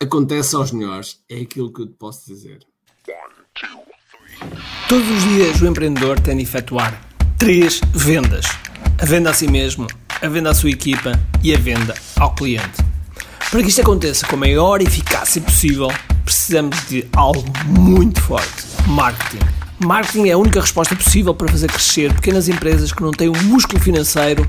Acontece aos melhores, é aquilo que eu te posso dizer. Todos os dias o empreendedor tem de efetuar três vendas: a venda a si mesmo, a venda à sua equipa e a venda ao cliente. Para que isto aconteça com a maior eficácia possível, precisamos de algo muito forte: marketing. Marketing é a única resposta possível para fazer crescer pequenas empresas que não têm o músculo financeiro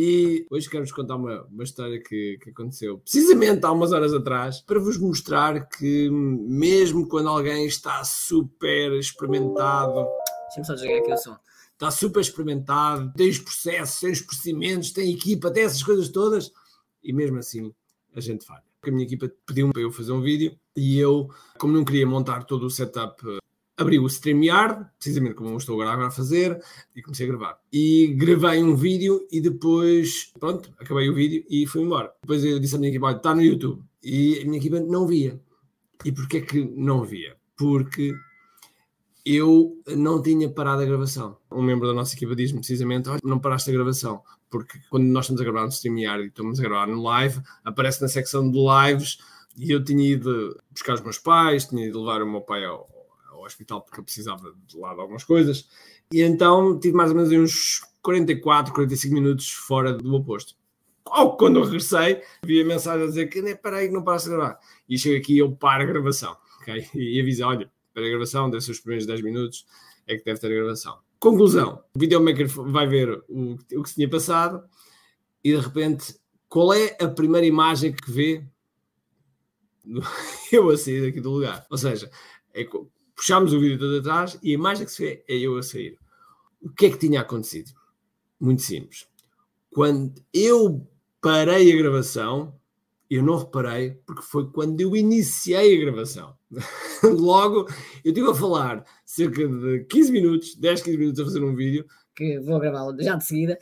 E hoje quero-vos contar uma, uma história que, que, aconteceu precisamente há umas horas atrás para vos mostrar que, mesmo quando alguém está super experimentado. Deixa-me só desligar aqui o som. Está super experimentado, tem os processos, tem os procedimentos, tem equipa, tem essas coisas todas, e mesmo assim a gente falha. Porque a minha equipa pediu-me para eu fazer um vídeo e eu, como não queria montar todo o setup abri o StreamYard, precisamente como eu estou agora a fazer, e comecei a gravar. E gravei um vídeo e depois, pronto, acabei o vídeo e fui embora. Depois eu disse à minha equipa, está no YouTube. E a minha equipa não via. E porquê que não via? Porque eu não tinha parado a gravação. Um membro da nossa equipa diz-me precisamente, olha, não paraste a gravação. Porque quando nós estamos a gravar no StreamYard e estamos a gravar no live, aparece na secção de lives e eu tinha ido buscar os meus pais, tinha ido levar o meu pai ao, hospital porque eu precisava de lá de algumas coisas. E então tive mais ou menos uns 44, 45 minutos fora do meu posto. Ou quando eu regressei, vi a mensagem a dizer que nem para aí, não para de gravar. E chego aqui e eu paro a gravação. Okay? E aviso, olha, para a gravação, deve ser os primeiros 10 minutos, é que deve ter a gravação. Conclusão: o videomaker vai ver o, o que se tinha passado e de repente, qual é a primeira imagem que vê eu a sair daqui do lugar? Ou seja, é puxámos o vídeo todo atrás e a imagem que se vê é eu a sair. O que é que tinha acontecido? Muito simples. Quando eu parei a gravação, eu não reparei, porque foi quando eu iniciei a gravação. Logo, eu estive a falar cerca de 15 minutos, 10, 15 minutos a fazer um vídeo. Que vou gravá-lo já de seguida.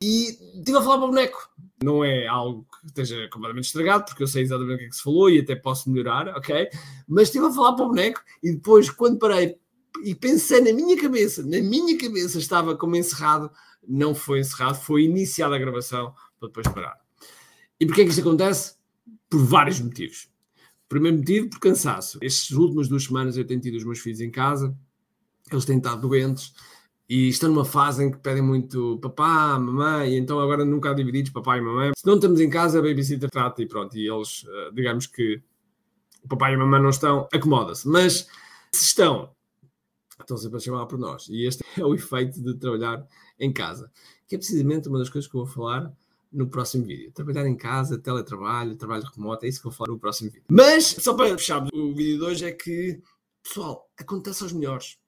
E estive a falar para o boneco. Não é algo que esteja completamente estragado, porque eu sei exatamente o que é que se falou e até posso melhorar, ok? Mas estive a falar para o boneco e depois, quando parei e pensei na minha cabeça, na minha cabeça estava como encerrado, não foi encerrado, foi iniciada a gravação para depois parar. E porquê é que isto acontece? Por vários motivos. Primeiro motivo, por cansaço. Estas últimas duas semanas eu tenho tido os meus filhos em casa, eles têm estado doentes, e estão numa fase em que pedem muito papá, mamãe, e então agora nunca há divididos papá e mamãe. Se não estamos em casa, a babysitter trata e pronto, e eles, eh, digamos que o papai e a mamãe não estão, acomoda-se. Mas se estão, estão sempre a chamar por nós. E este é o efeito de trabalhar em casa, que é precisamente uma das coisas que eu vou falar no próximo vídeo. Trabalhar em casa, teletrabalho, trabalho remoto, é isso que eu vou falar no próximo vídeo. Mas, só para fechar o vídeo de hoje, é que, pessoal, acontece aos melhores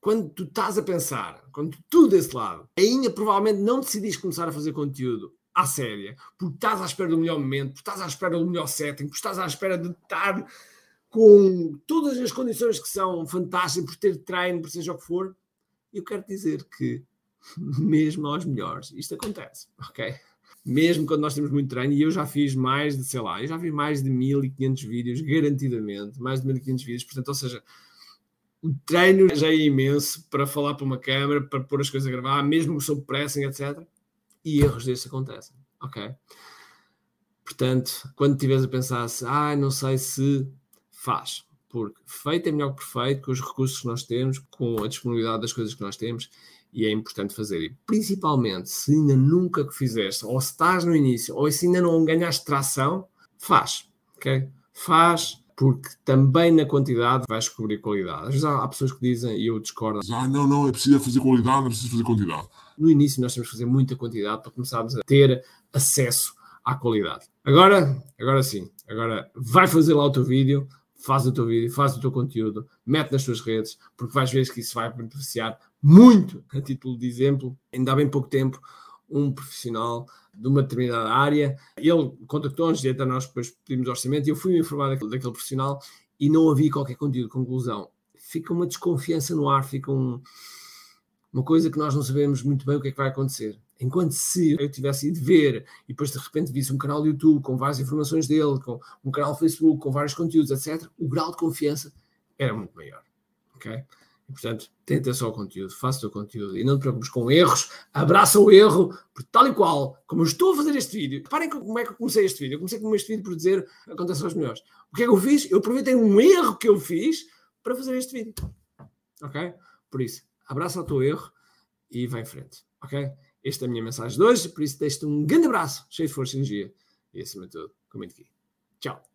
quando tu estás a pensar, quando tu desse lado, ainda provavelmente não decidis começar a fazer conteúdo à séria, porque estás à espera do melhor momento, porque estás à espera do melhor setting, porque estás à espera de estar com todas as condições que são fantásticas, por ter treino, por seja o que for, eu quero dizer que mesmo aos melhores isto acontece, ok? Mesmo quando nós temos muito treino, e eu já fiz mais de, sei lá, eu já vi mais de 1500 vídeos, garantidamente, mais de 1500 vídeos, portanto, ou seja, o treino já é imenso para falar para uma câmera, para pôr as coisas a gravar, mesmo sob pressing, etc. E erros desses acontecem, ok? Portanto, quando estiveres a pensar se, ah, não sei se faz, porque feito é melhor que perfeito, com os recursos que nós temos, com a disponibilidade das coisas que nós temos, e é importante fazer. E principalmente, se ainda nunca que fizeste, ou se estás no início, ou se ainda não ganhaste tração, faz, ok? Faz, porque também na quantidade vais descobrir qualidade. Às vezes há, há pessoas que dizem, e eu discordo, ah, não, não, é preciso fazer qualidade, é preciso fazer quantidade. No início nós temos que fazer muita quantidade para começarmos a ter acesso à qualidade. Agora, agora sim, agora vai fazer lá o teu vídeo, faz o teu vídeo, faz o teu conteúdo, mete nas tuas redes, porque vais ver que isso vai beneficiar muito. A título de exemplo, ainda há bem pouco tempo, um profissional de uma determinada área. Ele contactou-nos e até nós depois pedimos orçamento e eu fui informado daquele, daquele profissional e não havia qualquer conteúdo. Conclusão, fica uma desconfiança no ar, fica um, uma coisa que nós não sabemos muito bem o que é que vai acontecer. Enquanto se eu tivesse ido ver e depois de repente visse um canal YouTube com várias informações dele, com um canal Facebook com vários conteúdos, etc., o grau de confiança era muito maior. Ok? E, portanto, tenta só o conteúdo, faça o conteúdo e não te preocupes com erros, abraça o erro, porque tal e qual, como eu estou a fazer este vídeo, reparem como é que eu comecei este vídeo. Eu comecei com este vídeo por dizer acontece aos melhores. O que é que eu fiz? Eu aproveitei um erro que eu fiz para fazer este vídeo. Ok? Por isso, abraça o teu erro e vai em frente. Ok? Esta é a minha mensagem de hoje, por isso deixo-te um grande abraço, cheio de força e energia e acima de tudo, comente aqui. Tchau.